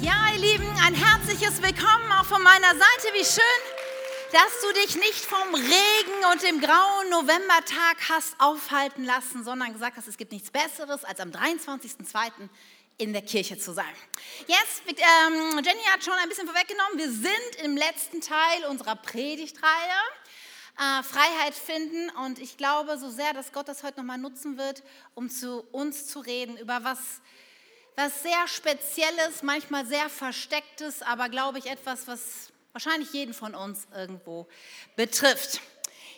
Ja, ihr Lieben, ein herzliches Willkommen auch von meiner Seite. Wie schön, dass du dich nicht vom Regen und dem grauen Novembertag hast aufhalten lassen, sondern gesagt hast, es gibt nichts Besseres, als am 23.02. in der Kirche zu sein. Jetzt, ähm, Jenny hat schon ein bisschen vorweggenommen, wir sind im letzten Teil unserer Predigtreihe. Äh, Freiheit finden und ich glaube so sehr, dass Gott das heute nochmal nutzen wird, um zu uns zu reden über was was sehr Spezielles, manchmal sehr Verstecktes, aber glaube ich etwas, was wahrscheinlich jeden von uns irgendwo betrifft.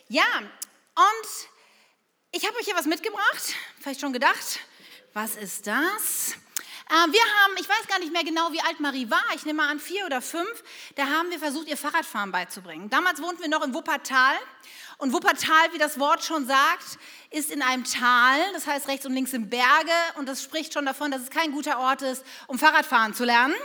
Ja, und ich habe euch hier was mitgebracht, vielleicht schon gedacht, was ist das? Äh, wir haben, ich weiß gar nicht mehr genau, wie alt Marie war, ich nehme mal an vier oder fünf, da haben wir versucht, ihr Fahrradfahren beizubringen. Damals wohnten wir noch in Wuppertal und Wuppertal, wie das Wort schon sagt, ist in einem Tal, das heißt rechts und links sind Berge und das spricht schon davon, dass es kein guter Ort ist, um Fahrradfahren zu lernen.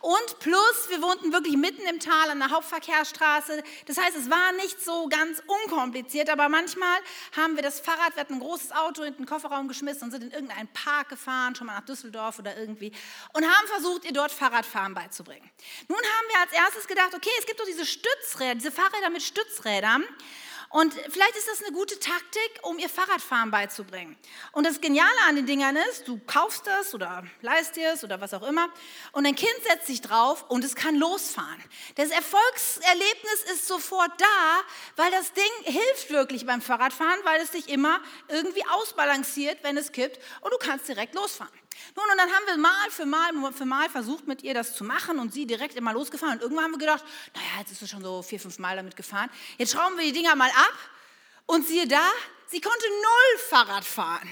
Und plus, wir wohnten wirklich mitten im Tal an der Hauptverkehrsstraße. Das heißt, es war nicht so ganz unkompliziert, aber manchmal haben wir das Fahrrad, wir hatten ein großes Auto in den Kofferraum geschmissen und sind in irgendeinen Park gefahren, schon mal nach Düsseldorf oder irgendwie, und haben versucht, ihr dort Fahrradfahren beizubringen. Nun haben wir als erstes gedacht, okay, es gibt doch diese Stützräder, diese Fahrräder mit Stützrädern. Und vielleicht ist das eine gute Taktik, um ihr Fahrradfahren beizubringen. Und das Geniale an den Dingern ist, du kaufst das oder leist dir es oder was auch immer und dein Kind setzt sich drauf und es kann losfahren. Das Erfolgserlebnis ist sofort da, weil das Ding hilft wirklich beim Fahrradfahren, weil es dich immer irgendwie ausbalanciert, wenn es kippt und du kannst direkt losfahren. Nun, und dann haben wir mal für mal für mal versucht, mit ihr das zu machen und sie direkt immer losgefahren. Und irgendwann haben wir gedacht, naja, jetzt ist sie schon so vier, fünf Mal damit gefahren. Jetzt schrauben wir die Dinger mal ab und siehe da, sie konnte null Fahrrad fahren,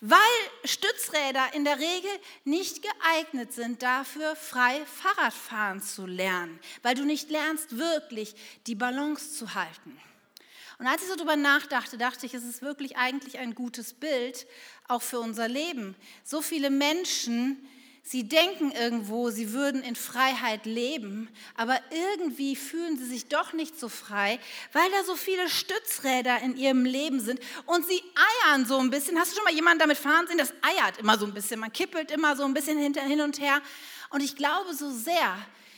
weil Stützräder in der Regel nicht geeignet sind dafür, frei Fahrradfahren zu lernen, weil du nicht lernst, wirklich die Balance zu halten. Und als ich so darüber nachdachte, dachte ich, es ist wirklich eigentlich ein gutes Bild, auch für unser Leben. So viele Menschen, sie denken irgendwo, sie würden in Freiheit leben, aber irgendwie fühlen sie sich doch nicht so frei, weil da so viele Stützräder in ihrem Leben sind und sie eiern so ein bisschen. Hast du schon mal jemanden damit fahren sehen? Das eiert immer so ein bisschen, man kippelt immer so ein bisschen hin und her. Und ich glaube so sehr,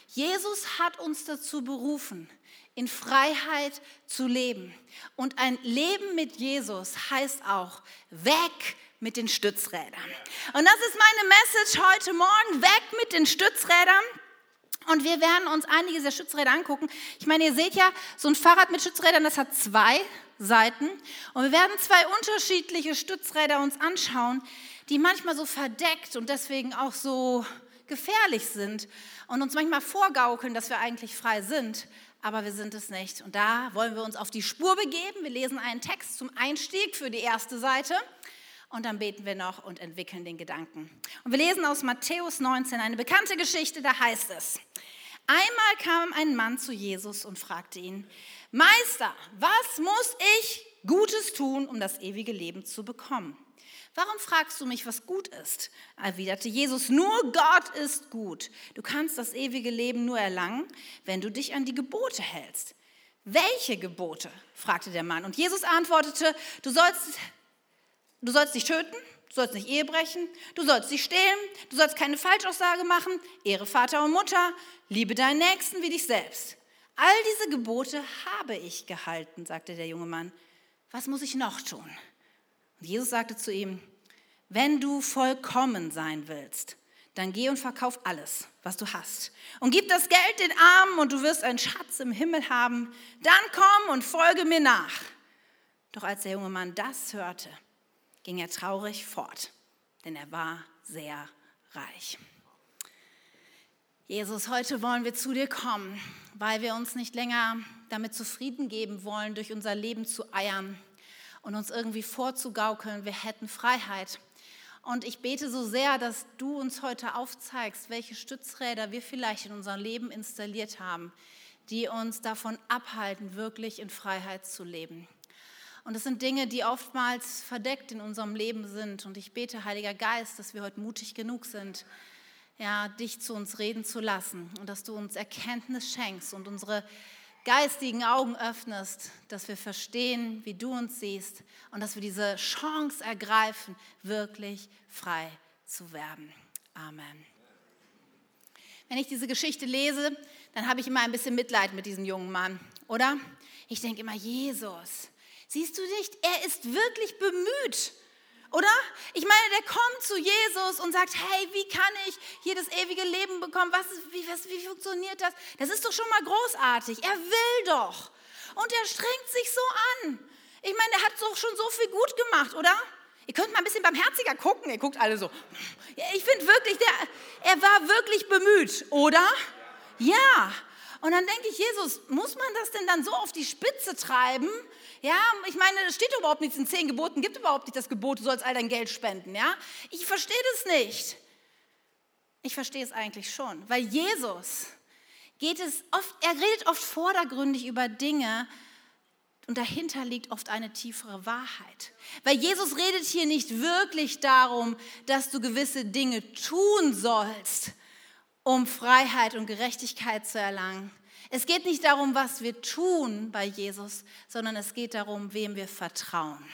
Jesus hat uns dazu berufen, in Freiheit zu leben. Und ein Leben mit Jesus heißt auch weg mit den Stützrädern. Und das ist meine Message heute Morgen, weg mit den Stützrädern. Und wir werden uns einige dieser Stützräder angucken. Ich meine, ihr seht ja, so ein Fahrrad mit Stützrädern, das hat zwei Seiten. Und wir werden zwei unterschiedliche Stützräder uns anschauen, die manchmal so verdeckt und deswegen auch so gefährlich sind und uns manchmal vorgaukeln, dass wir eigentlich frei sind aber wir sind es nicht. Und da wollen wir uns auf die Spur begeben. Wir lesen einen Text zum Einstieg für die erste Seite und dann beten wir noch und entwickeln den Gedanken. Und wir lesen aus Matthäus 19 eine bekannte Geschichte, da heißt es, einmal kam ein Mann zu Jesus und fragte ihn, Meister, was muss ich Gutes tun, um das ewige Leben zu bekommen? Warum fragst du mich, was gut ist? erwiderte Jesus, nur Gott ist gut. Du kannst das ewige Leben nur erlangen, wenn du dich an die Gebote hältst. Welche Gebote? fragte der Mann. Und Jesus antwortete, du sollst, du sollst nicht töten, du sollst nicht Ehe brechen, du sollst nicht stehlen, du sollst keine Falschaussage machen, ehre Vater und Mutter, liebe deinen Nächsten wie dich selbst. All diese Gebote habe ich gehalten, sagte der junge Mann. Was muss ich noch tun? Und Jesus sagte zu ihm, wenn du vollkommen sein willst, dann geh und verkauf alles, was du hast. Und gib das Geld den Armen und du wirst einen Schatz im Himmel haben. Dann komm und folge mir nach. Doch als der junge Mann das hörte, ging er traurig fort, denn er war sehr reich. Jesus, heute wollen wir zu dir kommen, weil wir uns nicht länger damit zufrieden geben wollen, durch unser Leben zu eiern und uns irgendwie vorzugaukeln, wir hätten Freiheit. Und ich bete so sehr, dass du uns heute aufzeigst, welche Stützräder wir vielleicht in unserem Leben installiert haben, die uns davon abhalten, wirklich in Freiheit zu leben. Und es sind Dinge, die oftmals verdeckt in unserem Leben sind. Und ich bete, Heiliger Geist, dass wir heute mutig genug sind, ja, dich zu uns reden zu lassen und dass du uns Erkenntnis schenkst und unsere geistigen Augen öffnest, dass wir verstehen, wie du uns siehst und dass wir diese Chance ergreifen, wirklich frei zu werden. Amen. wenn ich diese Geschichte lese, dann habe ich immer ein bisschen Mitleid mit diesem jungen Mann, oder? Ich denke immer, Jesus, siehst du nicht, er ist wirklich bemüht. Oder? Ich meine, der kommt zu Jesus und sagt, hey, wie kann ich hier das ewige Leben bekommen? Was wie, was, wie funktioniert das? Das ist doch schon mal großartig. Er will doch. Und er strengt sich so an. Ich meine, er hat doch schon so viel gut gemacht, oder? Ihr könnt mal ein bisschen barmherziger gucken. Ihr guckt alle so. Ich finde wirklich, der, er war wirklich bemüht, oder? Ja. Und dann denke ich, Jesus, muss man das denn dann so auf die Spitze treiben? Ja, ich meine, es steht überhaupt nichts in zehn Geboten, gibt überhaupt nicht das Gebot, du sollst all dein Geld spenden. Ja, ich verstehe das nicht. Ich verstehe es eigentlich schon, weil Jesus geht es oft, er redet oft vordergründig über Dinge, und dahinter liegt oft eine tiefere Wahrheit. Weil Jesus redet hier nicht wirklich darum, dass du gewisse Dinge tun sollst, um Freiheit und Gerechtigkeit zu erlangen. Es geht nicht darum, was wir tun bei Jesus, sondern es geht darum, wem wir vertrauen.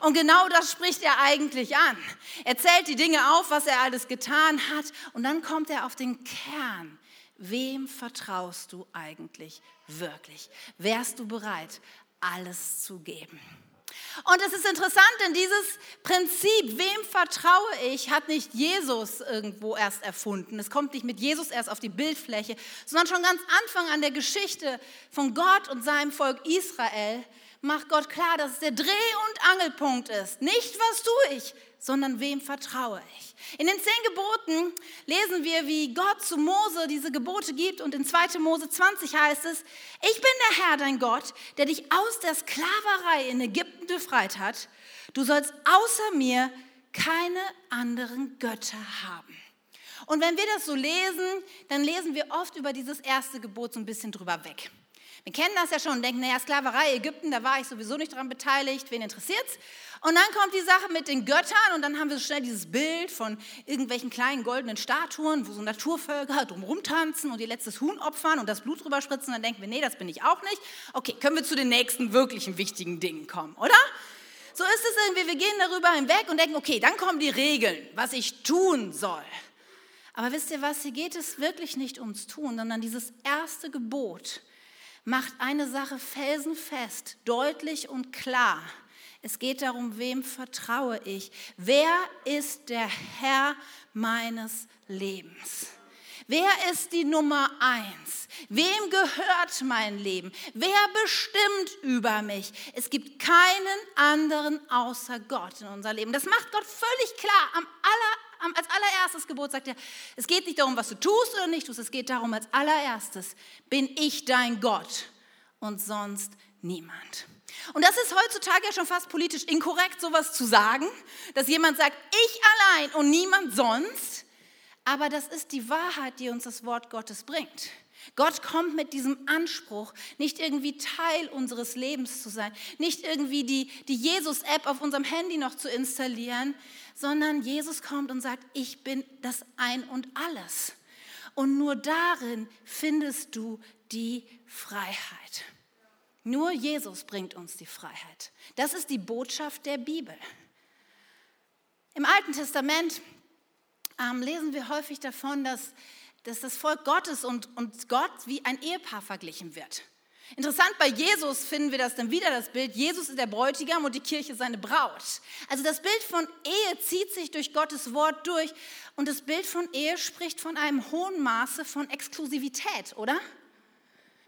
Und genau das spricht er eigentlich an. Er zählt die Dinge auf, was er alles getan hat, und dann kommt er auf den Kern. Wem vertraust du eigentlich wirklich? Wärst du bereit, alles zu geben? Und es ist interessant, denn dieses Prinzip, wem vertraue ich, hat nicht Jesus irgendwo erst erfunden. Es kommt nicht mit Jesus erst auf die Bildfläche, sondern schon ganz Anfang an der Geschichte von Gott und seinem Volk Israel macht Gott klar, dass es der Dreh- und Angelpunkt ist. Nicht, was tue ich, sondern wem vertraue ich. In den zehn Geboten lesen wir, wie Gott zu Mose diese Gebote gibt und in 2. Mose 20 heißt es, ich bin der Herr, dein Gott, der dich aus der Sklaverei in Ägypten befreit hat. Du sollst außer mir keine anderen Götter haben. Und wenn wir das so lesen, dann lesen wir oft über dieses erste Gebot so ein bisschen drüber weg. Wir kennen das ja schon und denken, naja, Sklaverei, Ägypten, da war ich sowieso nicht daran beteiligt, wen interessiert's? Und dann kommt die Sache mit den Göttern und dann haben wir so schnell dieses Bild von irgendwelchen kleinen goldenen Statuen, wo so Naturvölker drumherum tanzen und ihr letztes Huhn opfern und das Blut drüber spritzen. Dann denken wir, nee, das bin ich auch nicht. Okay, können wir zu den nächsten wirklichen wichtigen Dingen kommen, oder? So ist es irgendwie, wir gehen darüber hinweg und denken, okay, dann kommen die Regeln, was ich tun soll. Aber wisst ihr was, hier geht es wirklich nicht ums Tun, sondern dieses erste Gebot macht eine Sache felsenfest, deutlich und klar. Es geht darum, wem vertraue ich? Wer ist der Herr meines Lebens? Wer ist die Nummer eins? Wem gehört mein Leben? Wer bestimmt über mich? Es gibt keinen anderen außer Gott in unser Leben. Das macht Gott völlig klar. Am aller, als allererstes Gebot sagt er, es geht nicht darum, was du tust oder nicht tust. Es geht darum, als allererstes bin ich dein Gott und sonst niemand. Und das ist heutzutage ja schon fast politisch inkorrekt, sowas zu sagen, dass jemand sagt, ich allein und niemand sonst. Aber das ist die Wahrheit, die uns das Wort Gottes bringt. Gott kommt mit diesem Anspruch, nicht irgendwie Teil unseres Lebens zu sein, nicht irgendwie die, die Jesus-App auf unserem Handy noch zu installieren, sondern Jesus kommt und sagt, ich bin das Ein und alles. Und nur darin findest du die Freiheit. Nur Jesus bringt uns die Freiheit. Das ist die Botschaft der Bibel. Im Alten Testament ähm, lesen wir häufig davon, dass, dass das Volk Gottes und, und Gott wie ein Ehepaar verglichen wird. Interessant, bei Jesus finden wir das dann wieder, das Bild, Jesus ist der Bräutigam und die Kirche seine Braut. Also das Bild von Ehe zieht sich durch Gottes Wort durch und das Bild von Ehe spricht von einem hohen Maße von Exklusivität, oder?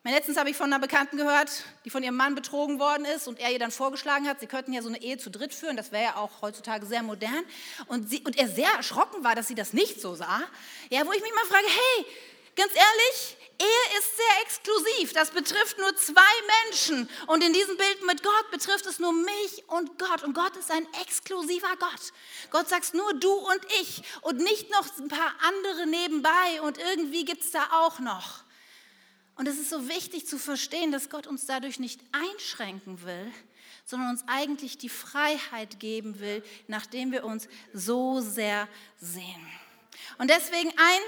Letztens habe ich von einer Bekannten gehört, die von ihrem Mann betrogen worden ist und er ihr dann vorgeschlagen hat, sie könnten ja so eine Ehe zu dritt führen. Das wäre ja auch heutzutage sehr modern. Und, sie, und er sehr erschrocken war, dass sie das nicht so sah. Ja, wo ich mich mal frage, hey, ganz ehrlich, Ehe ist sehr exklusiv. Das betrifft nur zwei Menschen. Und in diesem Bild mit Gott betrifft es nur mich und Gott. Und Gott ist ein exklusiver Gott. Gott sagt nur du und ich und nicht noch ein paar andere nebenbei. Und irgendwie gibt es da auch noch. Und es ist so wichtig zu verstehen, dass Gott uns dadurch nicht einschränken will, sondern uns eigentlich die Freiheit geben will, nachdem wir uns so sehr sehen. Und deswegen ein,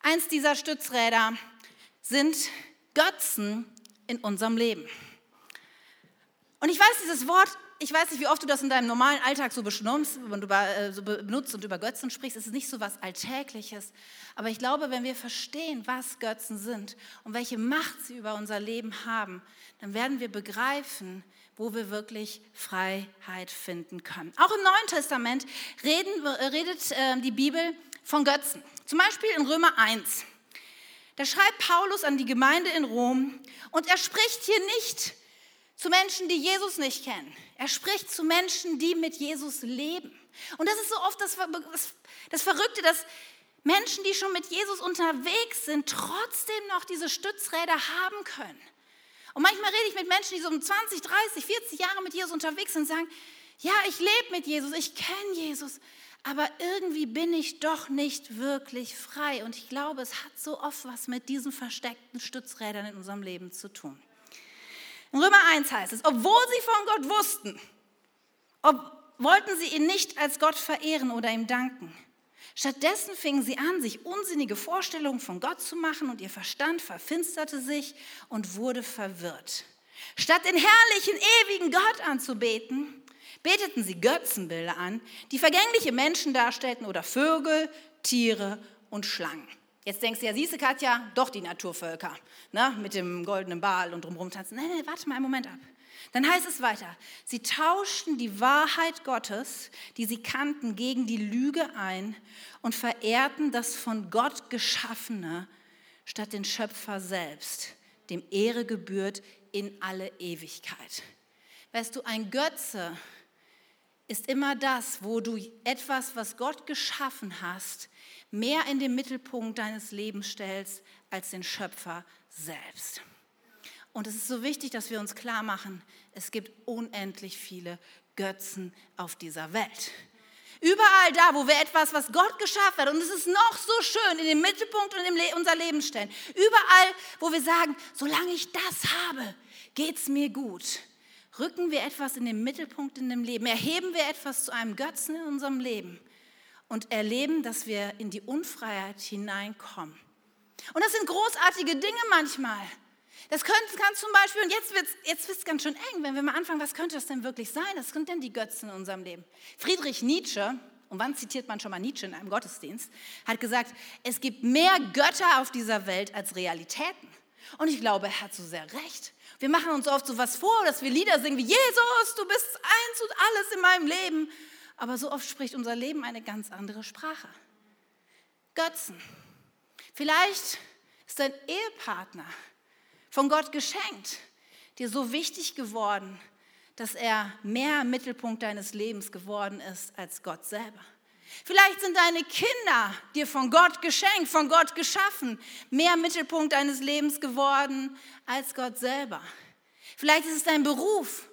eins dieser Stützräder sind Götzen in unserem Leben. Und ich weiß, dieses Wort ich weiß nicht, wie oft du das in deinem normalen Alltag so und über, äh, so benutzt und über Götzen sprichst. Es ist nicht so was Alltägliches. Aber ich glaube, wenn wir verstehen, was Götzen sind und welche Macht sie über unser Leben haben, dann werden wir begreifen, wo wir wirklich Freiheit finden können. Auch im Neuen Testament reden, äh, redet äh, die Bibel von Götzen. Zum Beispiel in Römer 1. Da schreibt Paulus an die Gemeinde in Rom und er spricht hier nicht zu Menschen, die Jesus nicht kennen. Er spricht zu Menschen, die mit Jesus leben. Und das ist so oft das, das Verrückte, dass Menschen, die schon mit Jesus unterwegs sind, trotzdem noch diese Stützräder haben können. Und manchmal rede ich mit Menschen, die so um 20, 30, 40 Jahre mit Jesus unterwegs sind und sagen, ja, ich lebe mit Jesus, ich kenne Jesus, aber irgendwie bin ich doch nicht wirklich frei. Und ich glaube, es hat so oft was mit diesen versteckten Stützrädern in unserem Leben zu tun. In Römer 1 heißt es, obwohl sie von Gott wussten, ob, wollten sie ihn nicht als Gott verehren oder ihm danken. Stattdessen fingen sie an, sich unsinnige Vorstellungen von Gott zu machen und ihr Verstand verfinsterte sich und wurde verwirrt. Statt den herrlichen, ewigen Gott anzubeten, beteten sie Götzenbilder an, die vergängliche Menschen darstellten oder Vögel, Tiere und Schlangen. Jetzt denkst du ja, siehst du, Katja, doch die Naturvölker, ne, mit dem goldenen Ball und drumherum tanzen. Nein, nein, warte mal einen Moment ab. Dann heißt es weiter, sie tauschten die Wahrheit Gottes, die sie kannten, gegen die Lüge ein und verehrten das von Gott geschaffene statt den Schöpfer selbst, dem Ehre gebührt in alle Ewigkeit. Weißt du, ein Götze ist immer das, wo du etwas, was Gott geschaffen hast, mehr in den Mittelpunkt deines Lebens stellst als den Schöpfer selbst. Und es ist so wichtig, dass wir uns klar machen, es gibt unendlich viele Götzen auf dieser Welt. Überall da, wo wir etwas, was Gott geschaffen hat, und es ist noch so schön, in den Mittelpunkt und in unser Leben stellen. Überall, wo wir sagen, solange ich das habe, geht es mir gut. Rücken wir etwas in den Mittelpunkt in dem Leben, erheben wir etwas zu einem Götzen in unserem Leben und erleben, dass wir in die Unfreiheit hineinkommen. Und das sind großartige Dinge manchmal. Das könnte, kann zum Beispiel, und jetzt wird es jetzt wird's ganz schön eng, wenn wir mal anfangen, was könnte das denn wirklich sein? Das sind denn die Götzen in unserem Leben. Friedrich Nietzsche, und wann zitiert man schon mal Nietzsche in einem Gottesdienst, hat gesagt, es gibt mehr Götter auf dieser Welt als Realitäten. Und ich glaube, er hat so sehr recht. Wir machen uns oft so was vor, dass wir Lieder singen wie Jesus, du bist eins und alles in meinem Leben. Aber so oft spricht unser Leben eine ganz andere Sprache. Götzen. Vielleicht ist dein Ehepartner von Gott geschenkt, dir so wichtig geworden, dass er mehr Mittelpunkt deines Lebens geworden ist als Gott selber. Vielleicht sind deine Kinder dir von Gott geschenkt, von Gott geschaffen, mehr Mittelpunkt deines Lebens geworden als Gott selber. Vielleicht ist es dein Beruf,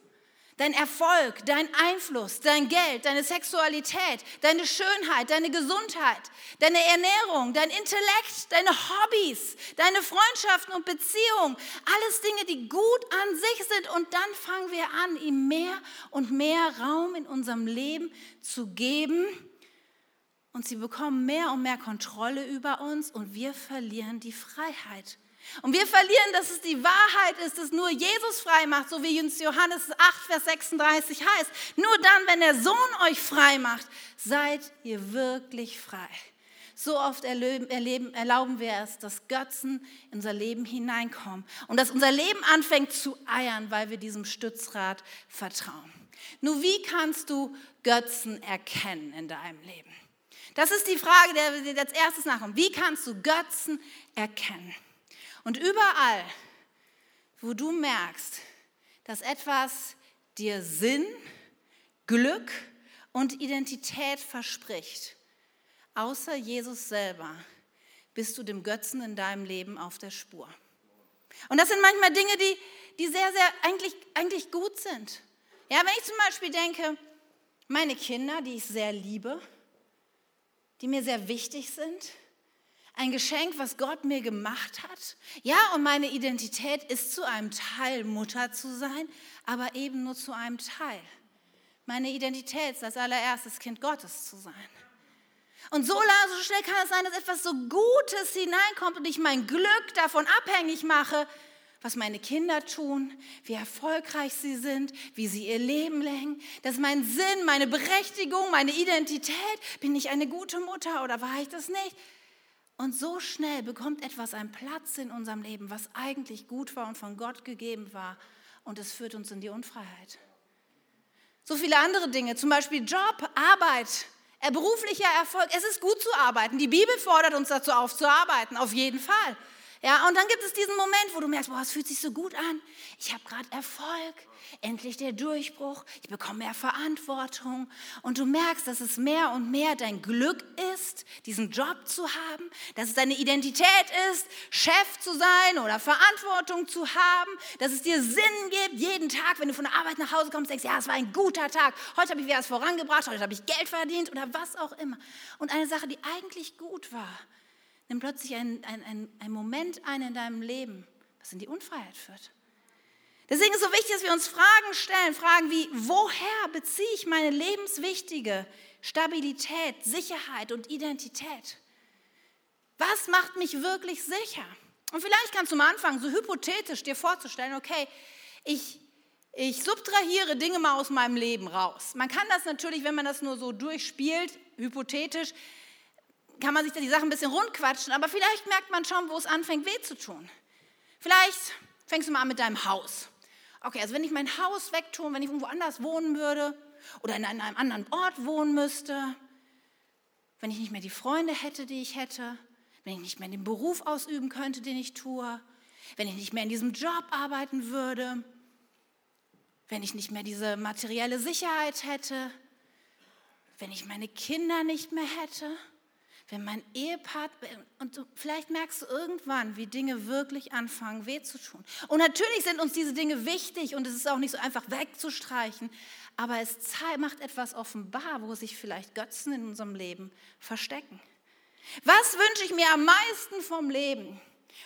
Dein Erfolg, dein Einfluss, dein Geld, deine Sexualität, deine Schönheit, deine Gesundheit, deine Ernährung, dein Intellekt, deine Hobbys, deine Freundschaften und Beziehungen, alles Dinge, die gut an sich sind. Und dann fangen wir an, ihm mehr und mehr Raum in unserem Leben zu geben. Und sie bekommen mehr und mehr Kontrolle über uns und wir verlieren die Freiheit. Und wir verlieren, dass es die Wahrheit ist, dass nur Jesus frei macht, so wie in Johannes 8, Vers 36 heißt. Nur dann, wenn der Sohn euch frei macht, seid ihr wirklich frei. So oft erleben, erleben, erlauben wir es, dass Götzen in unser Leben hineinkommen und dass unser Leben anfängt zu eiern, weil wir diesem Stützrad vertrauen. Nur wie kannst du Götzen erkennen in deinem Leben? Das ist die Frage, der wir als erstes nachkommen. Wie kannst du Götzen erkennen? Und überall, wo du merkst, dass etwas dir Sinn, Glück und Identität verspricht, außer Jesus selber, bist du dem Götzen in deinem Leben auf der Spur. Und das sind manchmal Dinge, die, die sehr, sehr eigentlich, eigentlich gut sind. Ja, wenn ich zum Beispiel denke, meine Kinder, die ich sehr liebe, die mir sehr wichtig sind, ein Geschenk, was Gott mir gemacht hat. Ja, und meine Identität ist zu einem Teil Mutter zu sein, aber eben nur zu einem Teil. Meine Identität ist als allererstes Kind Gottes zu sein. Und so, so schnell kann es sein, dass etwas so Gutes hineinkommt und ich mein Glück davon abhängig mache, was meine Kinder tun, wie erfolgreich sie sind, wie sie ihr Leben lenken. Das ist mein Sinn, meine Berechtigung, meine Identität. Bin ich eine gute Mutter oder war ich das nicht? Und so schnell bekommt etwas einen Platz in unserem Leben, was eigentlich gut war und von Gott gegeben war. Und es führt uns in die Unfreiheit. So viele andere Dinge, zum Beispiel Job, Arbeit, beruflicher Erfolg. Es ist gut zu arbeiten. Die Bibel fordert uns dazu auf, zu arbeiten, auf jeden Fall. Ja, und dann gibt es diesen Moment, wo du merkst, boah, es fühlt sich so gut an. Ich habe gerade Erfolg, endlich der Durchbruch, ich bekomme mehr Verantwortung. Und du merkst, dass es mehr und mehr dein Glück ist, diesen Job zu haben, dass es deine Identität ist, Chef zu sein oder Verantwortung zu haben, dass es dir Sinn gibt, jeden Tag, wenn du von der Arbeit nach Hause kommst, denkst, ja, es war ein guter Tag, heute habe ich wieder was vorangebracht, heute habe ich Geld verdient oder was auch immer. Und eine Sache, die eigentlich gut war, nimmt plötzlich ein, ein, ein, ein Moment ein in deinem Leben, was in die Unfreiheit führt. Deswegen ist es so wichtig, dass wir uns Fragen stellen, Fragen wie, woher beziehe ich meine lebenswichtige Stabilität, Sicherheit und Identität? Was macht mich wirklich sicher? Und vielleicht kannst du mal anfangen, so hypothetisch dir vorzustellen, okay, ich, ich subtrahiere Dinge mal aus meinem Leben raus. Man kann das natürlich, wenn man das nur so durchspielt, hypothetisch, kann man sich da die Sachen ein bisschen rundquatschen, aber vielleicht merkt man schon, wo es anfängt, weh zu tun. Vielleicht fängst du mal an mit deinem Haus. Okay, also wenn ich mein Haus wegtue, wenn ich irgendwo anders wohnen würde oder in einem anderen Ort wohnen müsste, wenn ich nicht mehr die Freunde hätte, die ich hätte, wenn ich nicht mehr den Beruf ausüben könnte, den ich tue, wenn ich nicht mehr in diesem Job arbeiten würde, wenn ich nicht mehr diese materielle Sicherheit hätte, wenn ich meine Kinder nicht mehr hätte, wenn mein Ehepartner, und du, vielleicht merkst du irgendwann, wie Dinge wirklich anfangen, weh zu tun. Und natürlich sind uns diese Dinge wichtig und es ist auch nicht so einfach wegzustreichen, aber es macht etwas offenbar, wo sich vielleicht Götzen in unserem Leben verstecken. Was wünsche ich mir am meisten vom Leben?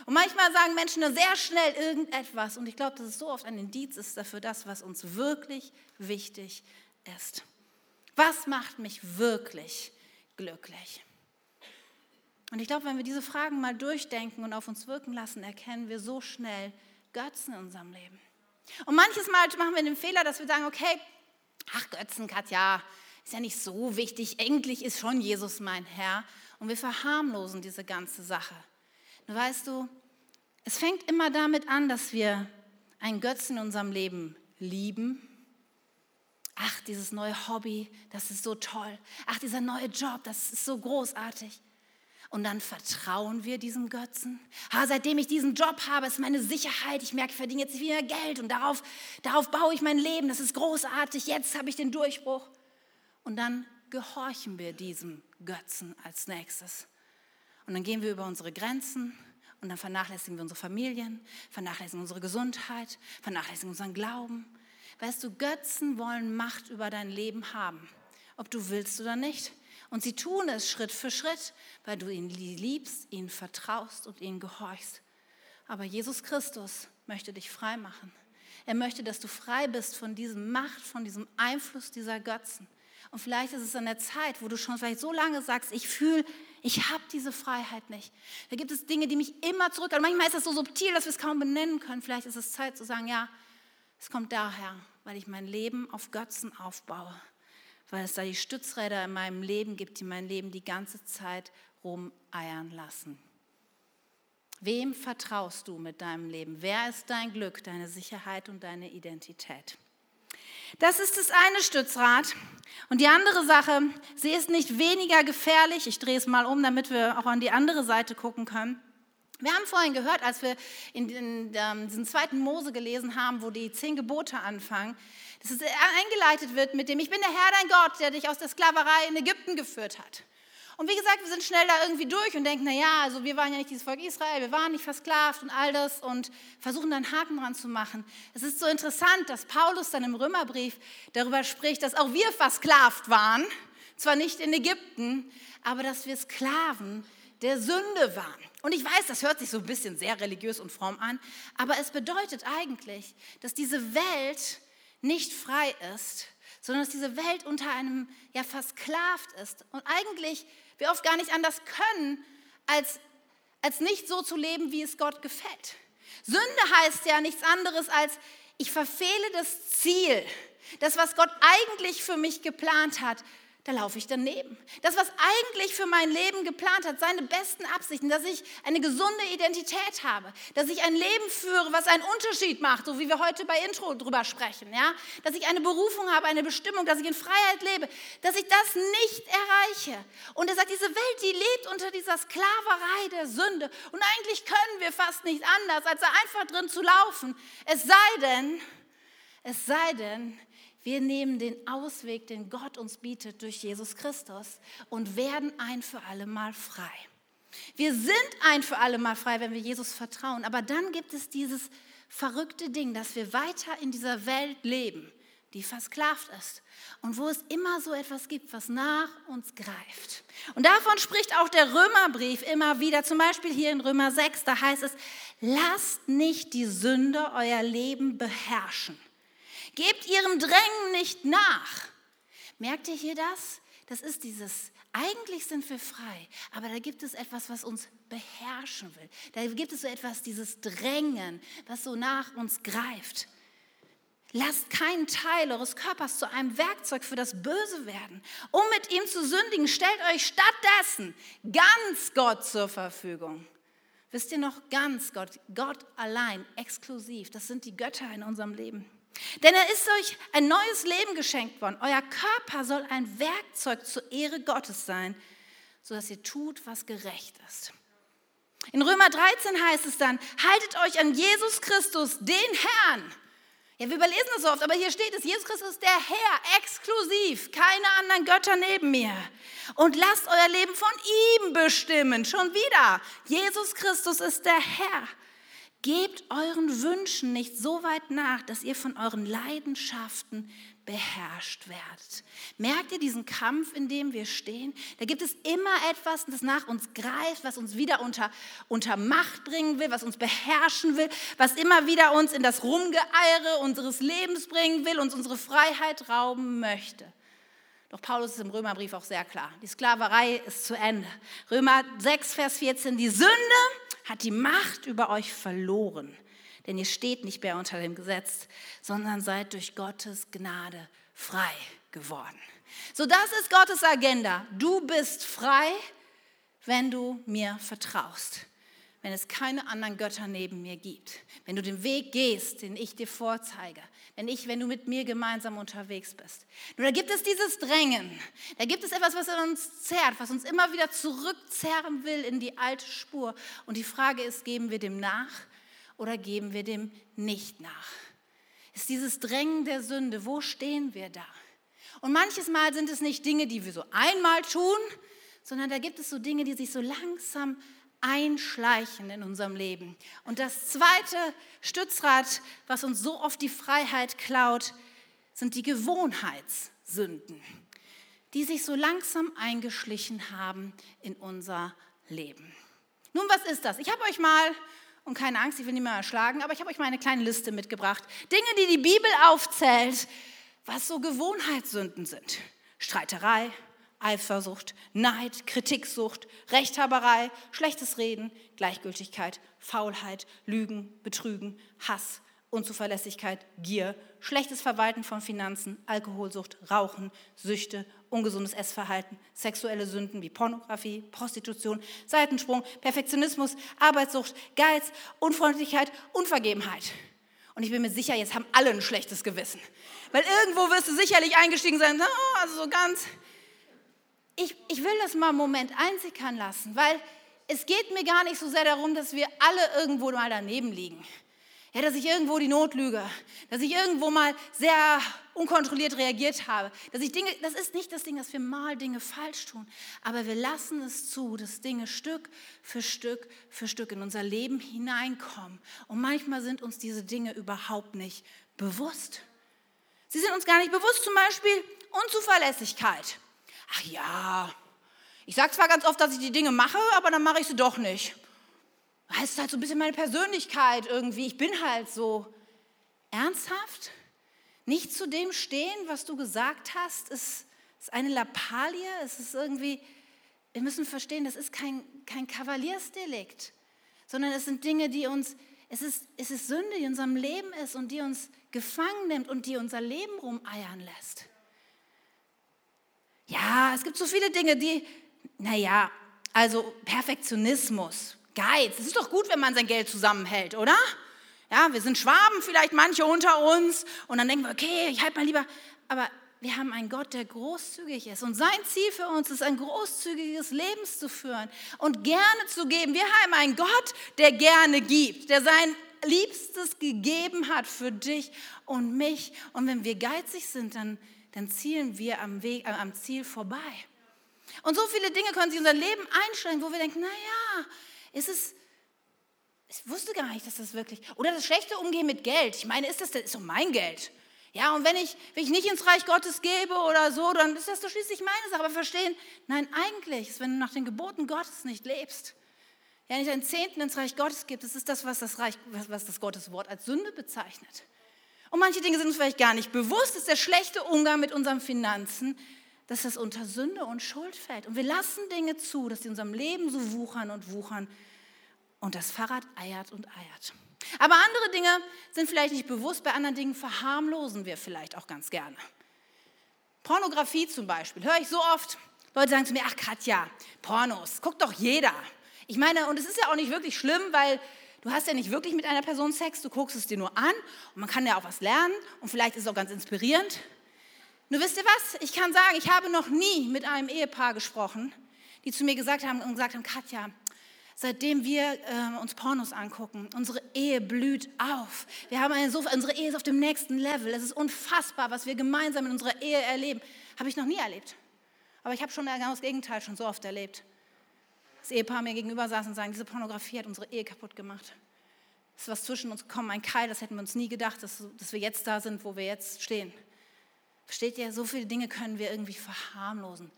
Und manchmal sagen Menschen nur sehr schnell irgendetwas und ich glaube, dass es so oft ein Indiz ist dafür das, was uns wirklich wichtig ist. Was macht mich wirklich glücklich? Und ich glaube, wenn wir diese Fragen mal durchdenken und auf uns wirken lassen, erkennen wir so schnell Götzen in unserem Leben. Und manches Mal machen wir den Fehler, dass wir sagen, okay, ach Götzen, Katja, ist ja nicht so wichtig, eigentlich ist schon Jesus mein Herr. Und wir verharmlosen diese ganze Sache. Nur weißt du, es fängt immer damit an, dass wir einen Götzen in unserem Leben lieben. Ach, dieses neue Hobby, das ist so toll. Ach, dieser neue Job, das ist so großartig. Und dann vertrauen wir diesem Götzen. Ha, seitdem ich diesen Job habe, ist meine Sicherheit. Ich merke, ich verdiene jetzt wieder Geld und darauf, darauf baue ich mein Leben. Das ist großartig. Jetzt habe ich den Durchbruch. Und dann gehorchen wir diesem Götzen als nächstes. Und dann gehen wir über unsere Grenzen und dann vernachlässigen wir unsere Familien, vernachlässigen unsere Gesundheit, vernachlässigen unseren Glauben. Weißt du, Götzen wollen Macht über dein Leben haben, ob du willst oder nicht. Und sie tun es Schritt für Schritt, weil du ihn liebst, ihn vertraust und ihn gehorchst. Aber Jesus Christus möchte dich frei machen. Er möchte, dass du frei bist von diesem Macht, von diesem Einfluss dieser Götzen. Und vielleicht ist es an der Zeit, wo du schon vielleicht so lange sagst, ich fühle, ich habe diese Freiheit nicht. Da gibt es Dinge, die mich immer zurückhalten. Manchmal ist das so subtil, dass wir es kaum benennen können. Vielleicht ist es Zeit zu sagen, ja, es kommt daher, weil ich mein Leben auf Götzen aufbaue weil es da die Stützräder in meinem Leben gibt, die mein Leben die ganze Zeit rumeiern lassen. Wem vertraust du mit deinem Leben? Wer ist dein Glück, deine Sicherheit und deine Identität? Das ist das eine Stützrad. Und die andere Sache, sie ist nicht weniger gefährlich. Ich drehe es mal um, damit wir auch an die andere Seite gucken können. Wir haben vorhin gehört, als wir in, in, in ähm, diesen zweiten Mose gelesen haben, wo die zehn Gebote anfangen, dass es eingeleitet wird mit dem, ich bin der Herr dein Gott, der dich aus der Sklaverei in Ägypten geführt hat. Und wie gesagt, wir sind schnell da irgendwie durch und denken, na ja, also wir waren ja nicht dieses Volk Israel, wir waren nicht versklavt und all das und versuchen dann Haken dran zu machen. Es ist so interessant, dass Paulus dann im Römerbrief darüber spricht, dass auch wir versklavt waren, zwar nicht in Ägypten, aber dass wir Sklaven der Sünde waren. Und ich weiß, das hört sich so ein bisschen sehr religiös und fromm an, aber es bedeutet eigentlich, dass diese Welt nicht frei ist, sondern dass diese Welt unter einem ja versklavt ist und eigentlich wir oft gar nicht anders können, als, als nicht so zu leben, wie es Gott gefällt. Sünde heißt ja nichts anderes als, ich verfehle das Ziel, das, was Gott eigentlich für mich geplant hat, da laufe ich daneben. Das, was eigentlich für mein Leben geplant hat, seine besten Absichten, dass ich eine gesunde Identität habe, dass ich ein Leben führe, was einen Unterschied macht, so wie wir heute bei Intro drüber sprechen, ja? dass ich eine Berufung habe, eine Bestimmung, dass ich in Freiheit lebe, dass ich das nicht erreiche. Und er sagt, diese Welt, die lebt unter dieser Sklaverei der Sünde. Und eigentlich können wir fast nicht anders, als da einfach drin zu laufen. Es sei denn, es sei denn, wir nehmen den Ausweg, den Gott uns bietet durch Jesus Christus und werden ein für alle Mal frei. Wir sind ein für alle Mal frei, wenn wir Jesus vertrauen. Aber dann gibt es dieses verrückte Ding, dass wir weiter in dieser Welt leben, die versklavt ist und wo es immer so etwas gibt, was nach uns greift. Und davon spricht auch der Römerbrief immer wieder, zum Beispiel hier in Römer 6, da heißt es, lasst nicht die Sünde euer Leben beherrschen. Gebt ihrem Drängen nicht nach. Merkt ihr hier das? Das ist dieses, eigentlich sind wir frei, aber da gibt es etwas, was uns beherrschen will. Da gibt es so etwas, dieses Drängen, was so nach uns greift. Lasst keinen Teil eures Körpers zu einem Werkzeug für das Böse werden. Um mit ihm zu sündigen, stellt euch stattdessen ganz Gott zur Verfügung. Wisst ihr noch, ganz Gott, Gott allein, exklusiv, das sind die Götter in unserem Leben. Denn er ist euch ein neues Leben geschenkt worden. Euer Körper soll ein Werkzeug zur Ehre Gottes sein, sodass ihr tut, was gerecht ist. In Römer 13 heißt es dann, haltet euch an Jesus Christus, den Herrn. Ja, wir überlesen das so oft, aber hier steht es, Jesus Christus ist der Herr, exklusiv, keine anderen Götter neben mir. Und lasst euer Leben von ihm bestimmen, schon wieder. Jesus Christus ist der Herr. Gebt euren Wünschen nicht so weit nach, dass ihr von euren Leidenschaften beherrscht werdet. Merkt ihr diesen Kampf, in dem wir stehen? Da gibt es immer etwas, das nach uns greift, was uns wieder unter, unter Macht bringen will, was uns beherrschen will, was immer wieder uns in das Rumgeeire unseres Lebens bringen will, uns unsere Freiheit rauben möchte. Doch Paulus ist im Römerbrief auch sehr klar. Die Sklaverei ist zu Ende. Römer 6, Vers 14. Die Sünde hat die Macht über euch verloren. Denn ihr steht nicht mehr unter dem Gesetz, sondern seid durch Gottes Gnade frei geworden. So, das ist Gottes Agenda. Du bist frei, wenn du mir vertraust wenn es keine anderen Götter neben mir gibt, wenn du den Weg gehst, den ich dir vorzeige, wenn, ich, wenn du mit mir gemeinsam unterwegs bist. Nur da gibt es dieses Drängen, da gibt es etwas, was uns zerrt, was uns immer wieder zurückzerren will in die alte Spur. Und die Frage ist, geben wir dem nach oder geben wir dem nicht nach? Ist dieses Drängen der Sünde, wo stehen wir da? Und manches Mal sind es nicht Dinge, die wir so einmal tun, sondern da gibt es so Dinge, die sich so langsam einschleichen in unserem Leben. Und das zweite Stützrad, was uns so oft die Freiheit klaut, sind die Gewohnheitssünden, die sich so langsam eingeschlichen haben in unser Leben. Nun, was ist das? Ich habe euch mal, und keine Angst, ich will mehr erschlagen, aber ich habe euch mal eine kleine Liste mitgebracht. Dinge, die die Bibel aufzählt, was so Gewohnheitssünden sind. Streiterei, Eifersucht, Neid, Kritiksucht, Rechthaberei, schlechtes Reden, Gleichgültigkeit, Faulheit, Lügen, Betrügen, Hass, Unzuverlässigkeit, Gier, schlechtes Verwalten von Finanzen, Alkoholsucht, Rauchen, Süchte, ungesundes Essverhalten, sexuelle Sünden wie Pornografie, Prostitution, Seitensprung, Perfektionismus, Arbeitssucht, Geiz, Unfreundlichkeit, Unvergebenheit. Und ich bin mir sicher, jetzt haben alle ein schlechtes Gewissen. Weil irgendwo wirst du sicherlich eingestiegen sein, oh, also so ganz, ich, ich will das mal einen Moment einsickern lassen, weil es geht mir gar nicht so sehr darum, dass wir alle irgendwo mal daneben liegen. Ja, dass ich irgendwo die Not lüge, dass ich irgendwo mal sehr unkontrolliert reagiert habe, dass ich Dinge, das ist nicht das Ding, dass wir mal Dinge falsch tun, aber wir lassen es zu, dass Dinge Stück für Stück für Stück in unser Leben hineinkommen. Und manchmal sind uns diese Dinge überhaupt nicht bewusst. Sie sind uns gar nicht bewusst, zum Beispiel Unzuverlässigkeit ach ja, ich sage zwar ganz oft, dass ich die Dinge mache, aber dann mache ich sie doch nicht. Das ist halt so ein bisschen meine Persönlichkeit irgendwie. Ich bin halt so ernsthaft. Nicht zu dem stehen, was du gesagt hast, ist, ist eine Lappalie. Es ist irgendwie, wir müssen verstehen, das ist kein, kein Kavaliersdelikt, sondern es sind Dinge, die uns es ist, es ist Sünde, die in unserem Leben ist und die uns gefangen nimmt und die unser Leben rumeiern lässt. Ja, es gibt so viele Dinge, die, naja, also Perfektionismus, Geiz. Es ist doch gut, wenn man sein Geld zusammenhält, oder? Ja, wir sind Schwaben, vielleicht manche unter uns. Und dann denken wir, okay, ich halte mal lieber. Aber wir haben einen Gott, der großzügig ist. Und sein Ziel für uns ist, ein großzügiges Leben zu führen und gerne zu geben. Wir haben einen Gott, der gerne gibt, der sein Liebstes gegeben hat für dich und mich. Und wenn wir geizig sind, dann, dann zielen wir am, Weg, äh, am Ziel vorbei. Und so viele Dinge können sich unser Leben einschränken, wo wir denken, naja, ist es, ich wusste gar nicht, dass das wirklich, oder das schlechte Umgehen mit Geld. Ich meine, ist das, das ist doch mein Geld. Ja, und wenn ich, wenn ich nicht ins Reich Gottes gebe oder so, dann ist das doch schließlich meine Sache. Aber verstehen, nein, eigentlich ist, wenn du nach den Geboten Gottes nicht lebst, ja, nicht einen Zehnten ins Reich Gottes gibt, das ist das, was das, Reich, was, was das Gottes Wort als Sünde bezeichnet. Und manche Dinge sind uns vielleicht gar nicht bewusst, das ist der schlechte Umgang mit unseren Finanzen, dass das unter Sünde und Schuld fällt. Und wir lassen Dinge zu, dass sie in unserem Leben so wuchern und wuchern und das Fahrrad eiert und eiert. Aber andere Dinge sind vielleicht nicht bewusst, bei anderen Dingen verharmlosen wir vielleicht auch ganz gerne. Pornografie zum Beispiel, höre ich so oft. Leute sagen zu mir, ach Katja, Pornos, guckt doch jeder. Ich meine, und es ist ja auch nicht wirklich schlimm, weil du hast ja nicht wirklich mit einer Person Sex, du guckst es dir nur an und man kann ja auch was lernen und vielleicht ist es auch ganz inspirierend. Nur wisst ihr was? Ich kann sagen, ich habe noch nie mit einem Ehepaar gesprochen, die zu mir gesagt haben und gesagt haben, Katja, seitdem wir äh, uns Pornos angucken. Unsere Ehe blüht auf. Wir haben eine so, unsere Ehe ist auf dem nächsten Level. Es ist unfassbar, was wir gemeinsam in unserer Ehe erleben. Habe ich noch nie erlebt. Aber ich habe schon genau das Gegenteil schon so oft erlebt. Das Ehepaar mir gegenüber saß und sagen, diese Pornografie hat unsere Ehe kaputt gemacht. Es ist was zwischen uns gekommen, ein Keil, das hätten wir uns nie gedacht, dass, dass wir jetzt da sind, wo wir jetzt stehen. Versteht ihr, so viele Dinge können wir irgendwie verharmlosen.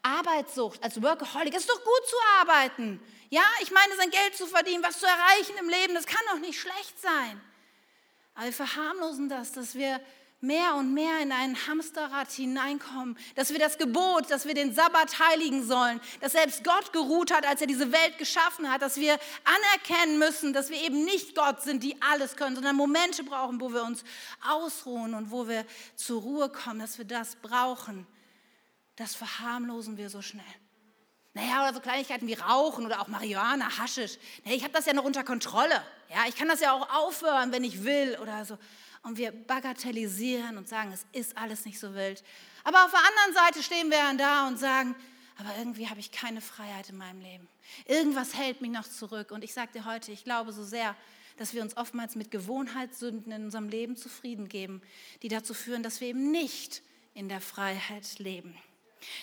Arbeitssucht, als Workaholic, es ist doch gut zu arbeiten. Ja, ich meine, sein Geld zu verdienen, was zu erreichen im Leben, das kann doch nicht schlecht sein. Aber wir verharmlosen das, dass wir mehr und mehr in ein Hamsterrad hineinkommen, dass wir das Gebot, dass wir den Sabbat heiligen sollen, dass selbst Gott geruht hat, als er diese Welt geschaffen hat, dass wir anerkennen müssen, dass wir eben nicht Gott sind, die alles können, sondern Momente brauchen, wo wir uns ausruhen und wo wir zur Ruhe kommen, dass wir das brauchen das verharmlosen wir so schnell. Naja, oder so Kleinigkeiten wie Rauchen oder auch Marihuana, Haschisch. Naja, ich habe das ja noch unter Kontrolle. Ja, ich kann das ja auch aufhören, wenn ich will oder so. Und wir bagatellisieren und sagen, es ist alles nicht so wild. Aber auf der anderen Seite stehen wir dann da und sagen, aber irgendwie habe ich keine Freiheit in meinem Leben. Irgendwas hält mich noch zurück. Und ich sage dir heute, ich glaube so sehr, dass wir uns oftmals mit Gewohnheitssünden in unserem Leben zufrieden geben, die dazu führen, dass wir eben nicht in der Freiheit leben.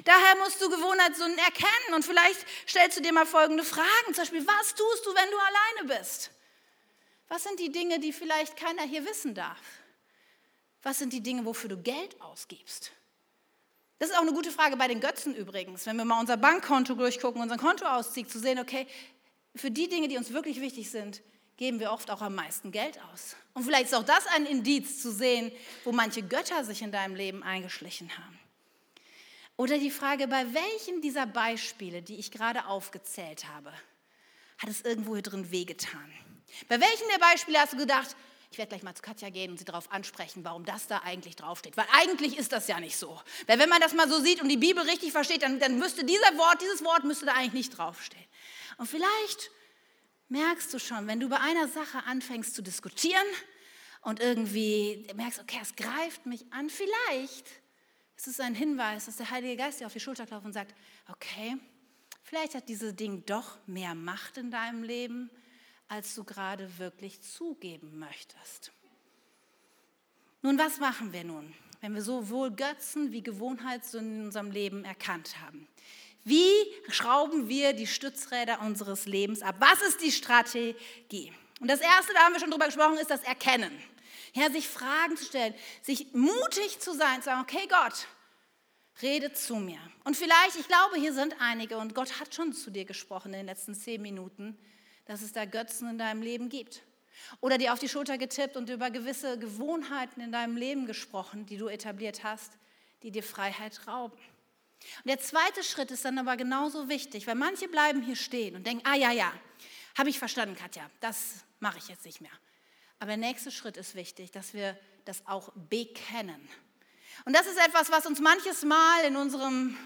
Daher musst du Gewohnheitssünden erkennen und vielleicht stellst du dir mal folgende Fragen. Zum Beispiel, was tust du, wenn du alleine bist? Was sind die Dinge, die vielleicht keiner hier wissen darf? Was sind die Dinge, wofür du Geld ausgibst? Das ist auch eine gute Frage bei den Götzen übrigens, wenn wir mal unser Bankkonto durchgucken, unseren Kontoauszug, zu sehen, okay, für die Dinge, die uns wirklich wichtig sind, geben wir oft auch am meisten Geld aus. Und vielleicht ist auch das ein Indiz zu sehen, wo manche Götter sich in deinem Leben eingeschlichen haben. Oder die Frage, bei welchen dieser Beispiele, die ich gerade aufgezählt habe, hat es irgendwo hier drin wehgetan? Bei welchen der Beispiele hast du gedacht, ich werde gleich mal zu Katja gehen und sie darauf ansprechen, warum das da eigentlich draufsteht. Weil eigentlich ist das ja nicht so. Weil wenn man das mal so sieht und die Bibel richtig versteht, dann, dann müsste dieser Wort, dieses Wort müsste da eigentlich nicht draufstehen. Und vielleicht merkst du schon, wenn du bei einer Sache anfängst zu diskutieren und irgendwie merkst, okay, es greift mich an, vielleicht es ist ein Hinweis, dass der Heilige Geist dir auf die Schulter klopft und sagt, okay, vielleicht hat dieses Ding doch mehr Macht in deinem Leben, als du gerade wirklich zugeben möchtest. Nun, was machen wir nun, wenn wir sowohl Götzen wie Gewohnheitssünden in unserem Leben erkannt haben? Wie schrauben wir die Stützräder unseres Lebens ab? Was ist die Strategie? Und das Erste, da haben wir schon drüber gesprochen, ist das Erkennen. Ja, sich Fragen zu stellen, sich mutig zu sein, zu sagen, okay Gott, rede zu mir. Und vielleicht, ich glaube, hier sind einige und Gott hat schon zu dir gesprochen in den letzten zehn Minuten, dass es da Götzen in deinem Leben gibt. Oder dir auf die Schulter getippt und über gewisse Gewohnheiten in deinem Leben gesprochen, die du etabliert hast, die dir Freiheit rauben. Und der zweite Schritt ist dann aber genauso wichtig, weil manche bleiben hier stehen und denken, ah ja, ja, habe ich verstanden, Katja, das mache ich jetzt nicht mehr. Aber der nächste Schritt ist wichtig, dass wir das auch bekennen. Und das ist etwas, was uns manches Mal in unserem,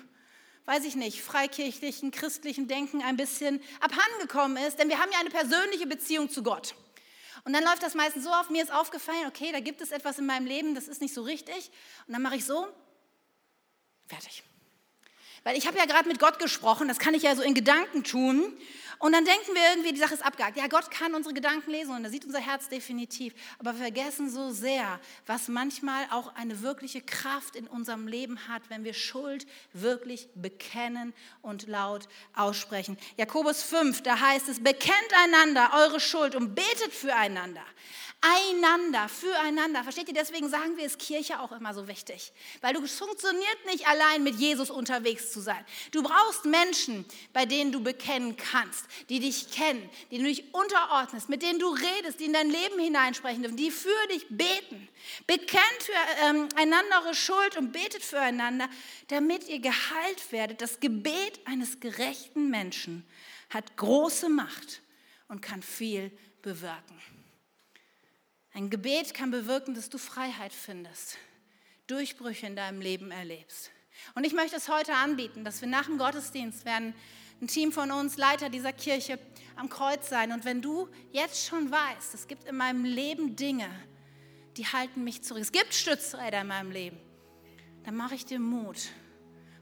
weiß ich nicht, freikirchlichen, christlichen Denken ein bisschen abhandengekommen ist, denn wir haben ja eine persönliche Beziehung zu Gott. Und dann läuft das meistens so auf, mir ist aufgefallen, okay, da gibt es etwas in meinem Leben, das ist nicht so richtig. Und dann mache ich so, fertig. Weil ich habe ja gerade mit Gott gesprochen, das kann ich ja so in Gedanken tun. Und dann denken wir irgendwie, die Sache ist abgehakt. Ja, Gott kann unsere Gedanken lesen und er sieht unser Herz definitiv. Aber wir vergessen so sehr, was manchmal auch eine wirkliche Kraft in unserem Leben hat, wenn wir Schuld wirklich bekennen und laut aussprechen. Jakobus 5, da heißt es, bekennt einander eure Schuld und betet füreinander einander, füreinander. Versteht ihr? Deswegen sagen wir, ist Kirche auch immer so wichtig. Weil du, es funktioniert nicht allein mit Jesus unterwegs zu sein. Du brauchst Menschen, bei denen du bekennen kannst, die dich kennen, die du dich unterordnest, mit denen du redest, die in dein Leben hineinsprechen dürfen, die für dich beten. Bekennt füreinander ähm, eure Schuld und betet füreinander, damit ihr geheilt werdet. Das Gebet eines gerechten Menschen hat große Macht und kann viel bewirken. Ein Gebet kann bewirken, dass du Freiheit findest, Durchbrüche in deinem Leben erlebst. Und ich möchte es heute anbieten, dass wir nach dem Gottesdienst werden ein Team von uns, Leiter dieser Kirche, am Kreuz sein. Und wenn du jetzt schon weißt, es gibt in meinem Leben Dinge, die halten mich zurück, es gibt Stützräder in meinem Leben, dann mache ich dir Mut,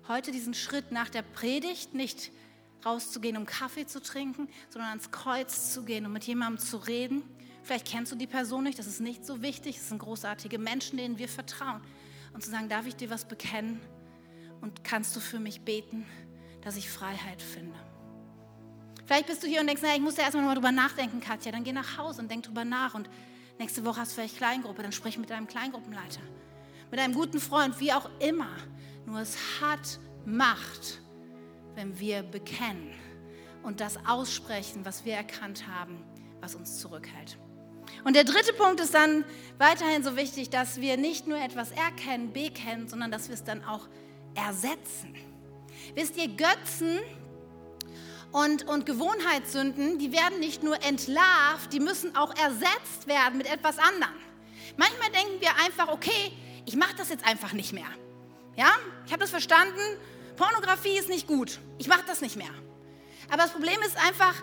heute diesen Schritt nach der Predigt nicht rauszugehen, um Kaffee zu trinken, sondern ans Kreuz zu gehen, um mit jemandem zu reden Vielleicht kennst du die Person nicht, das ist nicht so wichtig. Es sind großartige Menschen, denen wir vertrauen. Und zu sagen, darf ich dir was bekennen? Und kannst du für mich beten, dass ich Freiheit finde? Vielleicht bist du hier und denkst, naja, ich muss ja erstmal nochmal drüber nachdenken, Katja. Dann geh nach Hause und denk drüber nach. Und nächste Woche hast du vielleicht Kleingruppe, dann sprich mit deinem Kleingruppenleiter, mit einem guten Freund, wie auch immer. Nur es hat Macht, wenn wir bekennen und das aussprechen, was wir erkannt haben, was uns zurückhält. Und der dritte Punkt ist dann weiterhin so wichtig, dass wir nicht nur etwas erkennen, bekennen, sondern dass wir es dann auch ersetzen. Wisst ihr, Götzen und, und Gewohnheitssünden, die werden nicht nur entlarvt, die müssen auch ersetzt werden mit etwas anderem. Manchmal denken wir einfach, okay, ich mache das jetzt einfach nicht mehr. Ja, ich habe das verstanden, Pornografie ist nicht gut, ich mache das nicht mehr. Aber das Problem ist einfach,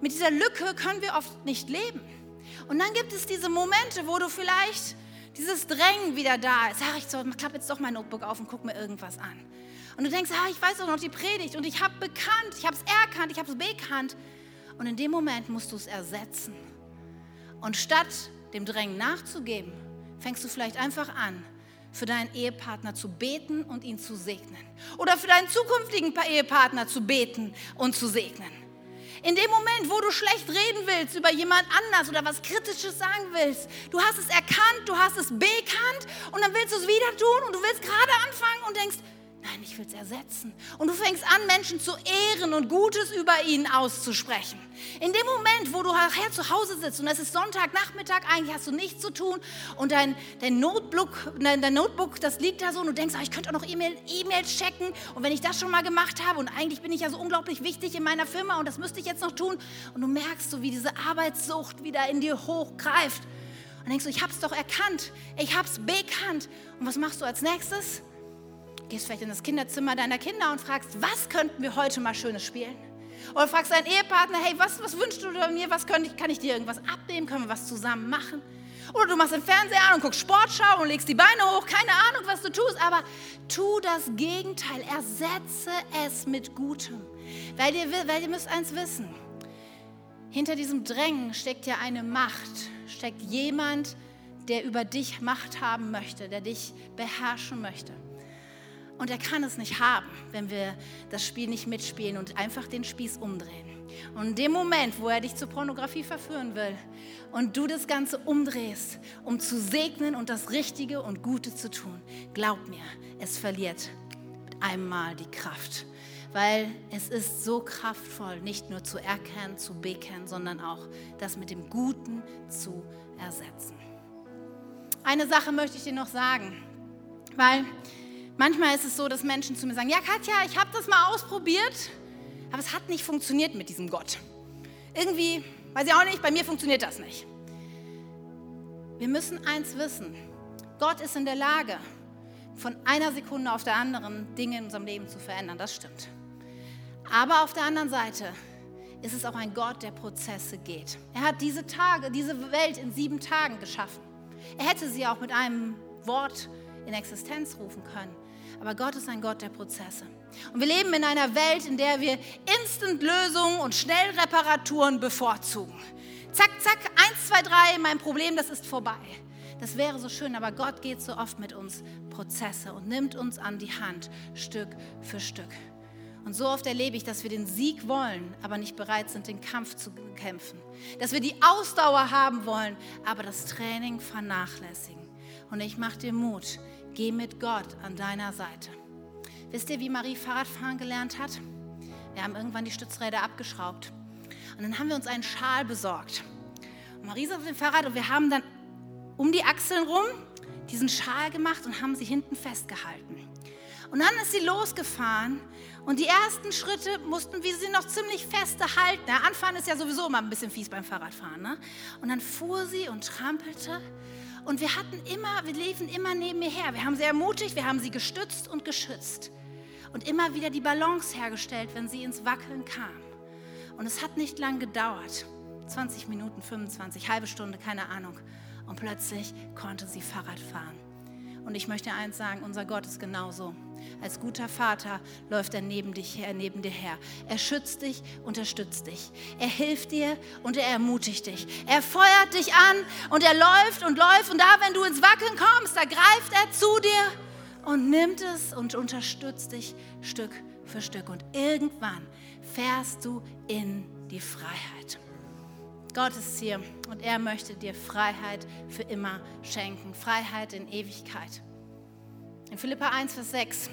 mit dieser Lücke können wir oft nicht leben. Und dann gibt es diese Momente, wo du vielleicht dieses Drängen wieder da ist. Ach, ich so, klappe jetzt doch mein Notebook auf und guck mir irgendwas an. Und du denkst, ah, ich weiß doch noch die Predigt und ich habe bekannt, ich habe es erkannt, ich habe es bekannt. Und in dem Moment musst du es ersetzen. Und statt dem Drängen nachzugeben, fängst du vielleicht einfach an, für deinen Ehepartner zu beten und ihn zu segnen. Oder für deinen zukünftigen Ehepartner zu beten und zu segnen. In dem Moment, wo du schlecht reden willst über jemand anders oder was Kritisches sagen willst, du hast es erkannt, du hast es bekannt und dann willst du es wieder tun und du willst gerade anfangen und denkst, Nein, ich will es ersetzen. Und du fängst an, Menschen zu ehren und Gutes über ihnen auszusprechen. In dem Moment, wo du nachher zu Hause sitzt und es ist Sonntagnachmittag, eigentlich hast du nichts zu tun und dein, dein, Notebook, dein, dein Notebook, das liegt da so und du denkst, ah, ich könnte auch noch E-Mails e checken und wenn ich das schon mal gemacht habe und eigentlich bin ich ja so unglaublich wichtig in meiner Firma und das müsste ich jetzt noch tun und du merkst so, wie diese Arbeitssucht wieder in dir hochgreift und denkst du, ich habe es doch erkannt, ich habe es bekannt und was machst du als nächstes? Gehst vielleicht in das Kinderzimmer deiner Kinder und fragst, was könnten wir heute mal Schönes spielen? Oder fragst deinen Ehepartner, hey, was, was wünschst du mir? Was kann ich, kann ich dir irgendwas abnehmen? Können wir was zusammen machen? Oder du machst den Fernseher an und guckst Sportschau und legst die Beine hoch. Keine Ahnung, was du tust, aber tu das Gegenteil. Ersetze es mit Gutem. Weil ihr, weil ihr müsst eins wissen. Hinter diesem Drängen steckt ja eine Macht. Steckt jemand, der über dich Macht haben möchte, der dich beherrschen möchte. Und er kann es nicht haben, wenn wir das Spiel nicht mitspielen und einfach den Spieß umdrehen. Und in dem Moment, wo er dich zur Pornografie verführen will und du das Ganze umdrehst, um zu segnen und das Richtige und Gute zu tun, glaub mir, es verliert mit einem Mal die Kraft. Weil es ist so kraftvoll, nicht nur zu erkennen, zu bekennen, sondern auch das mit dem Guten zu ersetzen. Eine Sache möchte ich dir noch sagen, weil Manchmal ist es so, dass Menschen zu mir sagen, ja Katja, ich habe das mal ausprobiert, aber es hat nicht funktioniert mit diesem Gott. Irgendwie Weiß ich auch nicht, bei mir funktioniert das nicht. Wir müssen eins wissen. Gott ist in der Lage, von einer Sekunde auf der anderen Dinge in unserem Leben zu verändern. Das stimmt. Aber auf der anderen Seite ist es auch ein Gott, der Prozesse geht. Er hat diese Tage, diese Welt in sieben Tagen geschaffen. Er hätte sie auch mit einem Wort in Existenz rufen können. Aber Gott ist ein Gott der Prozesse. Und wir leben in einer Welt, in der wir Instant-Lösungen und Schnellreparaturen bevorzugen. Zack, zack, eins, zwei, drei, mein Problem, das ist vorbei. Das wäre so schön, aber Gott geht so oft mit uns Prozesse und nimmt uns an die Hand, Stück für Stück. Und so oft erlebe ich, dass wir den Sieg wollen, aber nicht bereit sind, den Kampf zu kämpfen. Dass wir die Ausdauer haben wollen, aber das Training vernachlässigen. Und ich mache dir Mut, geh mit Gott an deiner Seite. Wisst ihr, wie Marie Fahrradfahren gelernt hat? Wir haben irgendwann die Stützräder abgeschraubt. Und dann haben wir uns einen Schal besorgt. Und Marie ist auf dem Fahrrad und wir haben dann um die Achseln rum diesen Schal gemacht und haben sie hinten festgehalten. Und dann ist sie losgefahren und die ersten Schritte mussten wir sie noch ziemlich feste halten. Der Anfahren ist ja sowieso immer ein bisschen fies beim Fahrradfahren. Ne? Und dann fuhr sie und trampelte. Und wir hatten immer, wir liefen immer neben ihr her. Wir haben sie ermutigt, wir haben sie gestützt und geschützt. Und immer wieder die Balance hergestellt, wenn sie ins Wackeln kam. Und es hat nicht lang gedauert. 20 Minuten, 25, halbe Stunde, keine Ahnung. Und plötzlich konnte sie Fahrrad fahren. Und ich möchte eins sagen, unser Gott ist genauso. Als guter Vater läuft er neben dich her, neben dir her. Er schützt dich, unterstützt dich. Er hilft dir und er ermutigt dich. Er feuert dich an und er läuft und läuft. Und da, wenn du ins Wackeln kommst, da greift er zu dir und nimmt es und unterstützt dich Stück für Stück. Und irgendwann fährst du in die Freiheit. Gott ist hier und er möchte dir Freiheit für immer schenken. Freiheit in Ewigkeit. In Philippa 1, Vers 6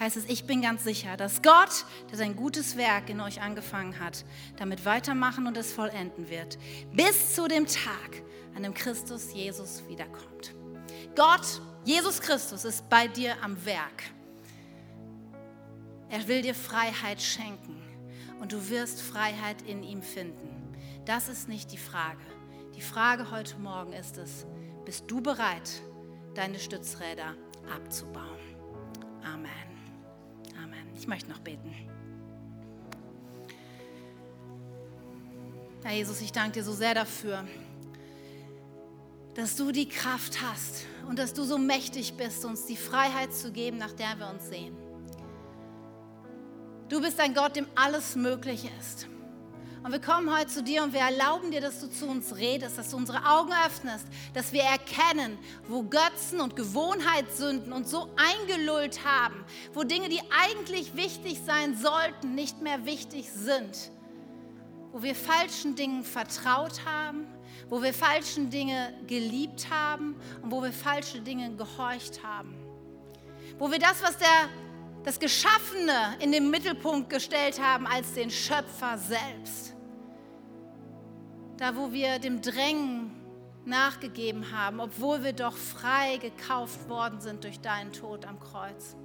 heißt es, ich bin ganz sicher, dass Gott, der sein gutes Werk in euch angefangen hat, damit weitermachen und es vollenden wird, bis zu dem Tag, an dem Christus Jesus wiederkommt. Gott, Jesus Christus, ist bei dir am Werk. Er will dir Freiheit schenken und du wirst Freiheit in ihm finden. Das ist nicht die Frage. Die Frage heute Morgen ist es, bist du bereit, deine Stützräder abzubauen? Amen. Amen. Ich möchte noch beten. Herr Jesus, ich danke dir so sehr dafür, dass du die Kraft hast und dass du so mächtig bist, uns die Freiheit zu geben, nach der wir uns sehen. Du bist ein Gott, dem alles möglich ist. Und wir kommen heute zu dir und wir erlauben dir, dass du zu uns redest, dass du unsere Augen öffnest, dass wir erkennen, wo Götzen und Gewohnheitssünden uns so eingelullt haben, wo Dinge, die eigentlich wichtig sein sollten, nicht mehr wichtig sind, wo wir falschen Dingen vertraut haben, wo wir falschen Dinge geliebt haben und wo wir falsche Dinge gehorcht haben. Wo wir das, was der das Geschaffene in den Mittelpunkt gestellt haben als den Schöpfer selbst. Da, wo wir dem Drängen nachgegeben haben, obwohl wir doch frei gekauft worden sind durch deinen Tod am Kreuz.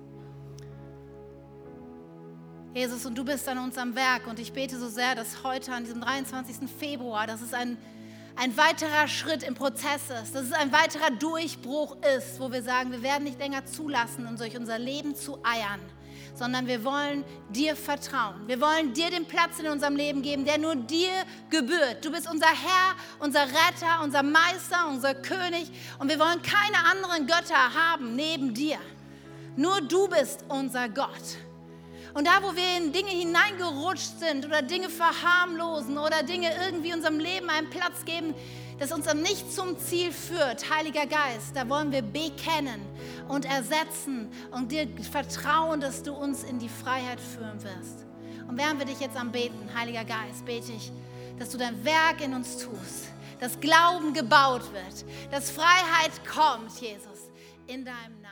Jesus, und du bist an uns am Werk und ich bete so sehr, dass heute an diesem 23. Februar, dass es ein ein weiterer Schritt im Prozess ist, dass es ein weiterer Durchbruch ist, wo wir sagen, wir werden nicht länger zulassen, um durch unser Leben zu eiern, sondern wir wollen dir vertrauen. Wir wollen dir den Platz in unserem Leben geben, der nur dir gebührt. Du bist unser Herr, unser Retter, unser Meister, unser König und wir wollen keine anderen Götter haben neben dir. Nur du bist unser Gott. Und da, wo wir in Dinge hineingerutscht sind oder Dinge verharmlosen oder Dinge irgendwie unserem Leben einen Platz geben, das uns dann nicht zum Ziel führt, Heiliger Geist, da wollen wir bekennen und ersetzen und dir vertrauen, dass du uns in die Freiheit führen wirst. Und während wir dich jetzt am Beten, Heiliger Geist, bete ich, dass du dein Werk in uns tust, dass Glauben gebaut wird, dass Freiheit kommt, Jesus, in deinem